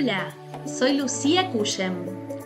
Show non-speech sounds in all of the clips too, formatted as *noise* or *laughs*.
Hola, soy Lucía Cuyem.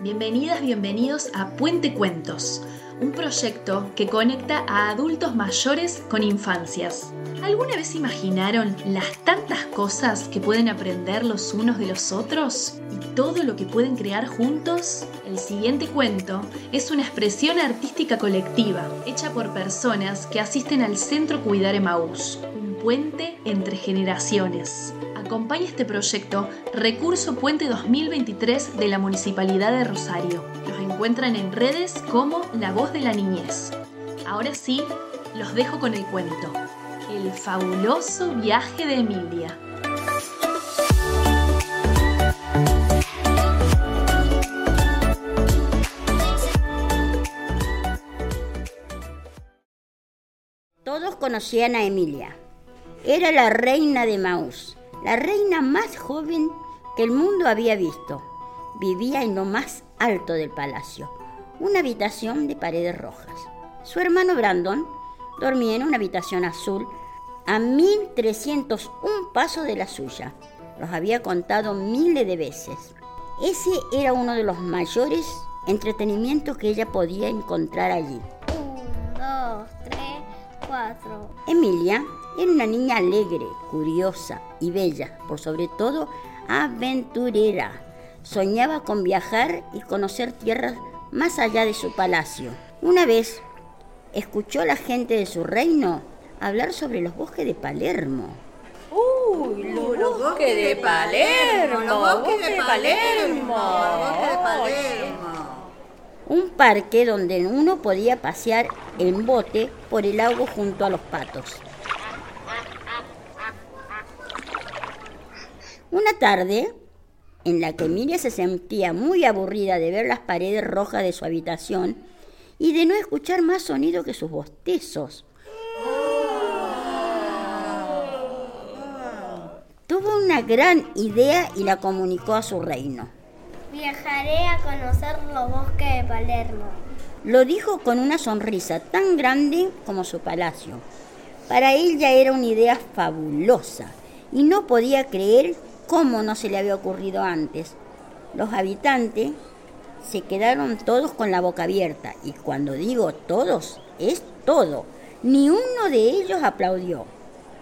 Bienvenidas, bienvenidos a Puente Cuentos, un proyecto que conecta a adultos mayores con infancias. ¿Alguna vez imaginaron las tantas cosas que pueden aprender los unos de los otros? ¿Y todo lo que pueden crear juntos? El siguiente cuento es una expresión artística colectiva, hecha por personas que asisten al Centro Cuidar Emaús, un puente entre generaciones acompaña este proyecto Recurso Puente 2023 de la Municipalidad de Rosario. Los encuentran en redes como La Voz de la Niñez. Ahora sí, los dejo con el cuento. El fabuloso viaje de Emilia. Todos conocían a Emilia. Era la reina de Maús la reina más joven que el mundo había visto. Vivía en lo más alto del palacio, una habitación de paredes rojas. Su hermano Brandon dormía en una habitación azul a 1301 pasos de la suya. Los había contado miles de veces. Ese era uno de los mayores entretenimientos que ella podía encontrar allí. Un, dos, tres, cuatro. Emilia era una niña alegre, curiosa y bella, por sobre todo aventurera. Soñaba con viajar y conocer tierras más allá de su palacio. Una vez escuchó a la gente de su reino hablar sobre los bosques de Palermo. ¡Uy, los, bosques de Palermo! ¡Los bosques de Palermo! ¡Los bosques de Palermo! Un parque donde uno podía pasear en bote por el agua junto a los patos. Una tarde, en la que Emilia se sentía muy aburrida de ver las paredes rojas de su habitación y de no escuchar más sonido que sus bostezos. Tuvo una gran idea y la comunicó a su reino. Viajaré a conocer los bosques de Palermo. Lo dijo con una sonrisa tan grande como su palacio. Para él ya era una idea fabulosa y no podía creer cómo no se le había ocurrido antes. Los habitantes se quedaron todos con la boca abierta y cuando digo todos, es todo. Ni uno de ellos aplaudió,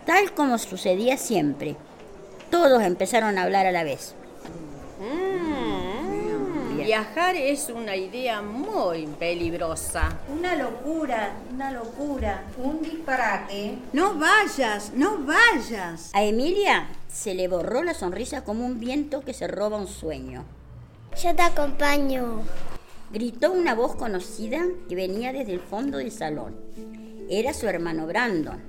tal como sucedía siempre. Todos empezaron a hablar a la vez. Viajar es una idea muy peligrosa. Una locura, una locura, un disparate. No vayas, no vayas. A Emilia se le borró la sonrisa como un viento que se roba un sueño. Yo te acompaño. Gritó una voz conocida que venía desde el fondo del salón. Era su hermano Brandon.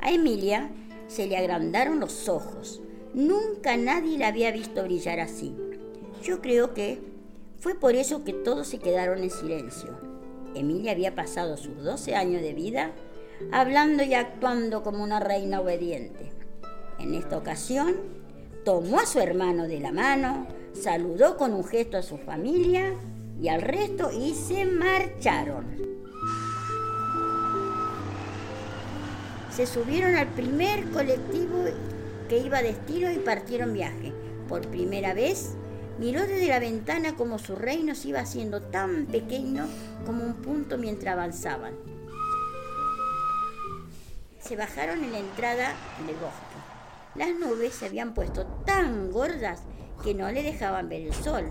A Emilia se le agrandaron los ojos. Nunca nadie la había visto brillar así. Yo creo que fue por eso que todos se quedaron en silencio. Emilia había pasado sus 12 años de vida hablando y actuando como una reina obediente. En esta ocasión, tomó a su hermano de la mano, saludó con un gesto a su familia y al resto y se marcharon. Se subieron al primer colectivo que iba a destino y partieron viaje. Por primera vez, miró desde la ventana como su reino se iba haciendo tan pequeño como un punto mientras avanzaban. Se bajaron en la entrada del bosque. Las nubes se habían puesto tan gordas que no le dejaban ver el sol.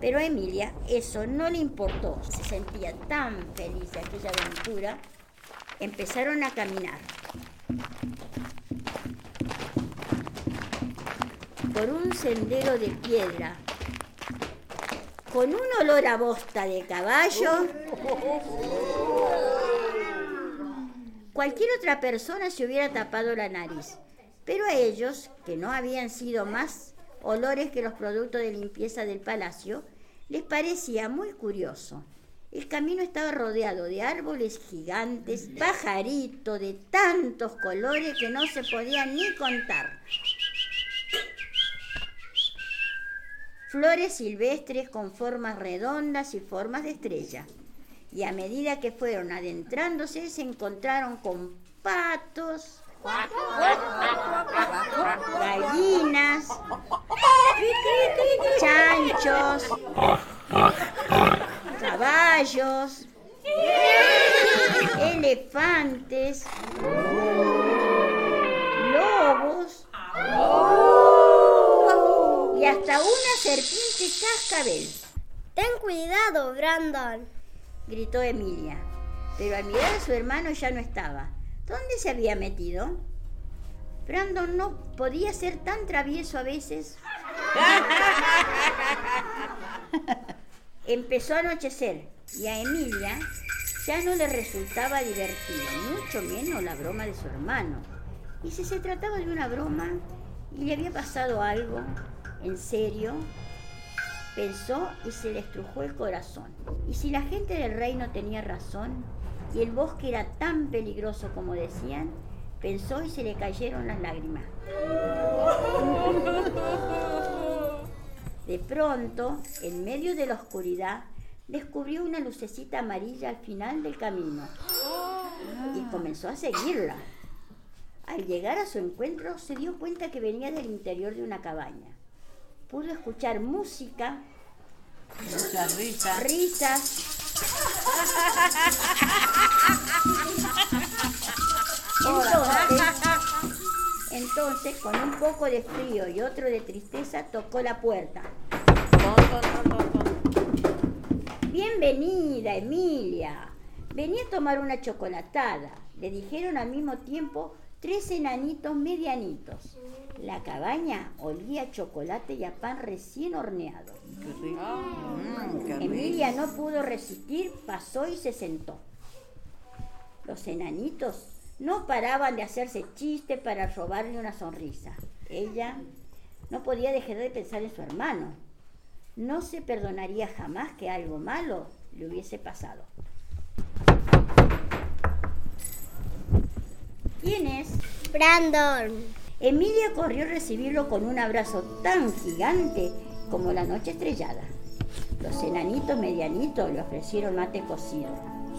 Pero a Emilia eso no le importó. Se sentía tan feliz de aquella aventura. Empezaron a caminar. Por un sendero de piedra. Con un olor a bosta de caballo. Cualquier otra persona se hubiera tapado la nariz. Pero a ellos, que no habían sido más olores que los productos de limpieza del palacio, les parecía muy curioso. El camino estaba rodeado de árboles gigantes, pajaritos de tantos colores que no se podían ni contar. Flores silvestres con formas redondas y formas de estrella. Y a medida que fueron adentrándose, se encontraron con patos, gallinas, Caballos. Caballos. Elefantes. Lobos. Y hasta una serpiente cascabel. Ten cuidado, Brandon. Gritó Emilia. Pero al mirar a su hermano ya no estaba. ¿Dónde se había metido? Brandon no podía ser tan travieso a veces. *laughs* Empezó a anochecer y a Emilia ya no le resultaba divertido, mucho menos la broma de su hermano. Y si se trataba de una broma y le había pasado algo, en serio, pensó y se le estrujó el corazón. Y si la gente del reino tenía razón y el bosque era tan peligroso como decían, pensó y se le cayeron las lágrimas. De pronto, en medio de la oscuridad, descubrió una lucecita amarilla al final del camino y comenzó a seguirla. Al llegar a su encuentro, se dio cuenta que venía del interior de una cabaña. Pudo escuchar música, Muchas risas. risas. Entonces, entonces, con un poco de frío y otro de tristeza, tocó la puerta. Bienvenida, Emilia. Venía a tomar una chocolatada. Le dijeron al mismo tiempo tres enanitos medianitos. La cabaña olía a chocolate y a pan recién horneado. Mm, rico. Emilia no pudo resistir, pasó y se sentó. Los enanitos no paraban de hacerse chistes para robarle una sonrisa. Ella no podía dejar de pensar en su hermano. No se perdonaría jamás que algo malo le hubiese pasado. ¿Quién es? Brandon. Emilia corrió a recibirlo con un abrazo tan gigante como la noche estrellada. Los enanitos medianitos le ofrecieron mate cocido,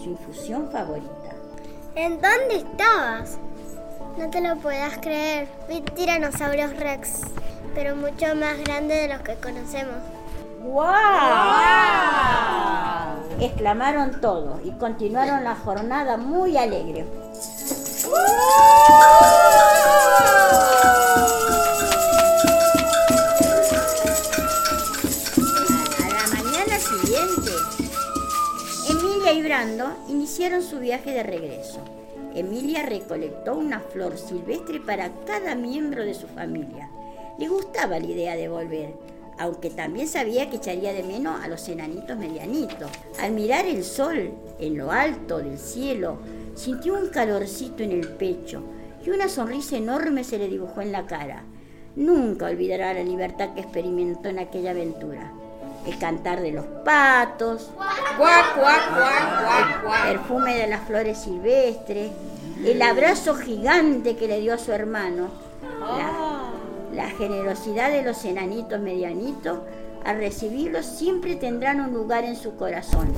su infusión favorita. ¿En dónde estabas? No te lo puedas creer. Vi tiranosaurios rex, pero mucho más grandes de los que conocemos. ¡Guau! Exclamaron todos y continuaron la jornada muy alegre. Iniciaron su viaje de regreso. Emilia recolectó una flor silvestre para cada miembro de su familia. Le gustaba la idea de volver, aunque también sabía que echaría de menos a los enanitos medianitos. Al mirar el sol en lo alto del cielo, sintió un calorcito en el pecho y una sonrisa enorme se le dibujó en la cara. Nunca olvidará la libertad que experimentó en aquella aventura. El cantar de los patos, Cuac, cuac, cuac, cuac, cuac. perfume de las flores silvestres, el abrazo gigante que le dio a su hermano, la, la generosidad de los enanitos medianitos, al recibirlos siempre tendrán un lugar en su corazón.